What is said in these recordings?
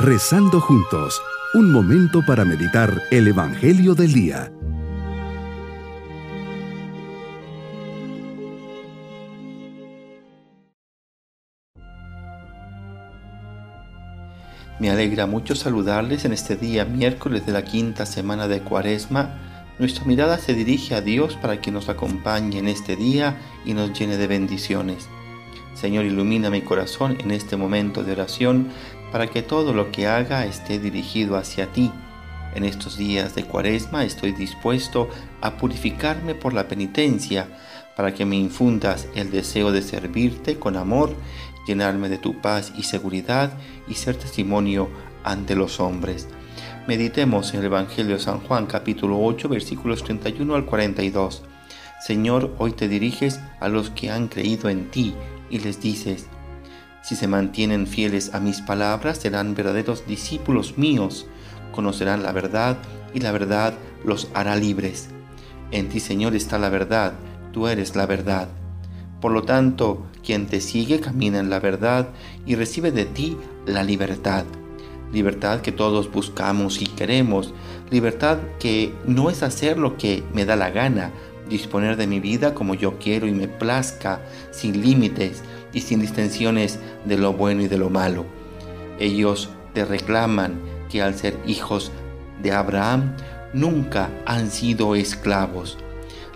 Rezando juntos, un momento para meditar el Evangelio del Día. Me alegra mucho saludarles en este día miércoles de la quinta semana de Cuaresma. Nuestra mirada se dirige a Dios para que nos acompañe en este día y nos llene de bendiciones. Señor, ilumina mi corazón en este momento de oración para que todo lo que haga esté dirigido hacia ti. En estos días de Cuaresma estoy dispuesto a purificarme por la penitencia para que me infundas el deseo de servirte con amor llenarme de tu paz y seguridad y ser testimonio ante los hombres. Meditemos en el Evangelio de San Juan capítulo 8 versículos 31 al 42. Señor, hoy te diriges a los que han creído en ti y les dices, si se mantienen fieles a mis palabras, serán verdaderos discípulos míos, conocerán la verdad y la verdad los hará libres. En ti, Señor, está la verdad, tú eres la verdad. Por lo tanto, quien te sigue camina en la verdad y recibe de ti la libertad. Libertad que todos buscamos y queremos. Libertad que no es hacer lo que me da la gana, disponer de mi vida como yo quiero y me plazca, sin límites y sin distinciones de lo bueno y de lo malo. Ellos te reclaman que al ser hijos de Abraham nunca han sido esclavos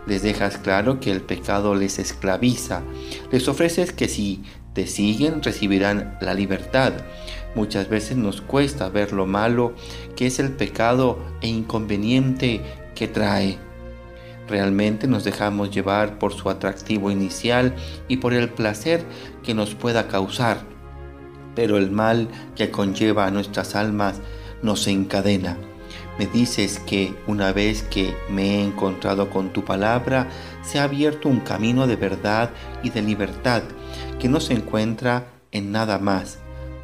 les dejas claro que el pecado les esclaviza. Les ofreces que si te siguen recibirán la libertad. Muchas veces nos cuesta ver lo malo que es el pecado e inconveniente que trae. Realmente nos dejamos llevar por su atractivo inicial y por el placer que nos pueda causar, pero el mal que conlleva a nuestras almas nos encadena. Me dices que una vez que me he encontrado con tu palabra, se ha abierto un camino de verdad y de libertad que no se encuentra en nada más.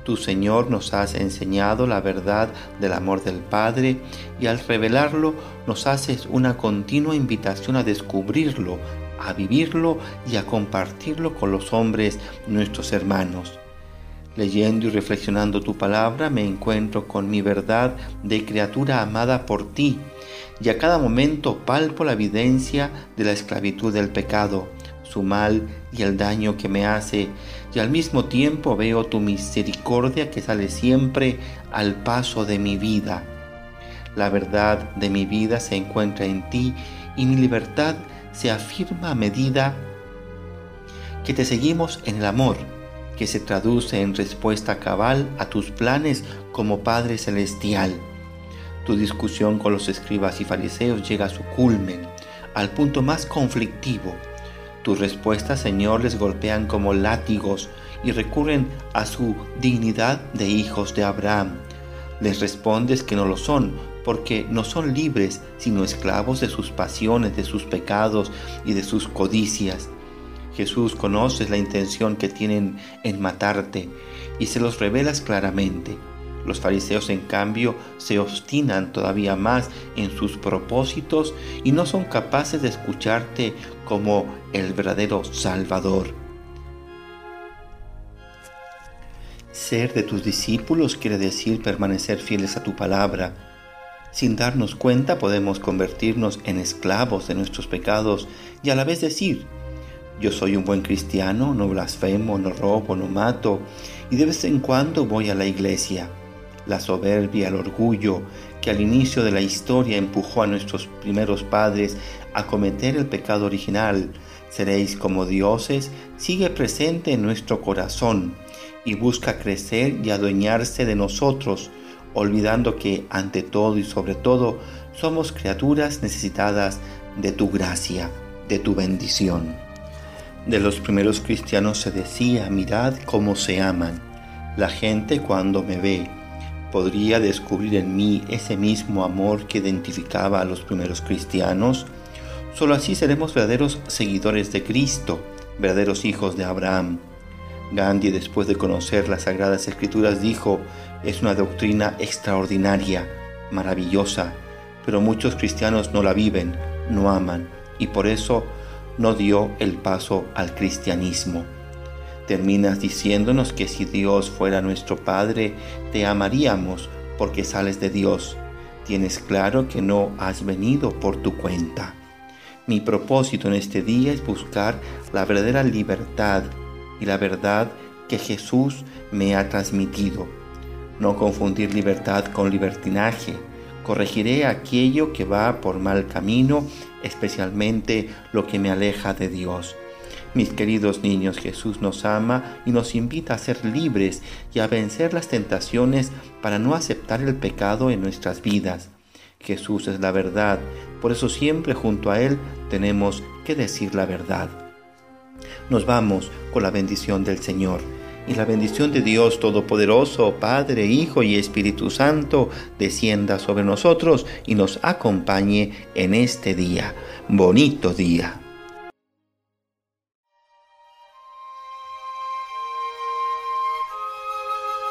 Tu Señor nos has enseñado la verdad del amor del Padre y al revelarlo nos haces una continua invitación a descubrirlo, a vivirlo y a compartirlo con los hombres nuestros hermanos. Leyendo y reflexionando tu palabra me encuentro con mi verdad de criatura amada por ti y a cada momento palpo la evidencia de la esclavitud del pecado, su mal y el daño que me hace y al mismo tiempo veo tu misericordia que sale siempre al paso de mi vida. La verdad de mi vida se encuentra en ti y mi libertad se afirma a medida que te seguimos en el amor que se traduce en respuesta cabal a tus planes como Padre Celestial. Tu discusión con los escribas y fariseos llega a su culmen, al punto más conflictivo. Tus respuestas, Señor, les golpean como látigos y recurren a su dignidad de hijos de Abraham. Les respondes que no lo son, porque no son libres, sino esclavos de sus pasiones, de sus pecados y de sus codicias. Jesús conoces la intención que tienen en matarte y se los revelas claramente. Los fariseos en cambio se obstinan todavía más en sus propósitos y no son capaces de escucharte como el verdadero Salvador. Ser de tus discípulos quiere decir permanecer fieles a tu palabra. Sin darnos cuenta podemos convertirnos en esclavos de nuestros pecados y a la vez decir, yo soy un buen cristiano, no blasfemo, no robo, no mato, y de vez en cuando voy a la iglesia. La soberbia, el orgullo que al inicio de la historia empujó a nuestros primeros padres a cometer el pecado original, seréis como dioses, sigue presente en nuestro corazón y busca crecer y adueñarse de nosotros, olvidando que ante todo y sobre todo somos criaturas necesitadas de tu gracia, de tu bendición. De los primeros cristianos se decía, mirad cómo se aman. La gente cuando me ve podría descubrir en mí ese mismo amor que identificaba a los primeros cristianos. Solo así seremos verdaderos seguidores de Cristo, verdaderos hijos de Abraham. Gandhi, después de conocer las Sagradas Escrituras, dijo, es una doctrina extraordinaria, maravillosa, pero muchos cristianos no la viven, no aman, y por eso no dio el paso al cristianismo. Terminas diciéndonos que si Dios fuera nuestro Padre, te amaríamos porque sales de Dios. Tienes claro que no has venido por tu cuenta. Mi propósito en este día es buscar la verdadera libertad y la verdad que Jesús me ha transmitido. No confundir libertad con libertinaje. Corregiré aquello que va por mal camino, especialmente lo que me aleja de Dios. Mis queridos niños, Jesús nos ama y nos invita a ser libres y a vencer las tentaciones para no aceptar el pecado en nuestras vidas. Jesús es la verdad, por eso siempre junto a Él tenemos que decir la verdad. Nos vamos con la bendición del Señor. Y la bendición de Dios Todopoderoso, Padre, Hijo y Espíritu Santo, descienda sobre nosotros y nos acompañe en este día. Bonito día.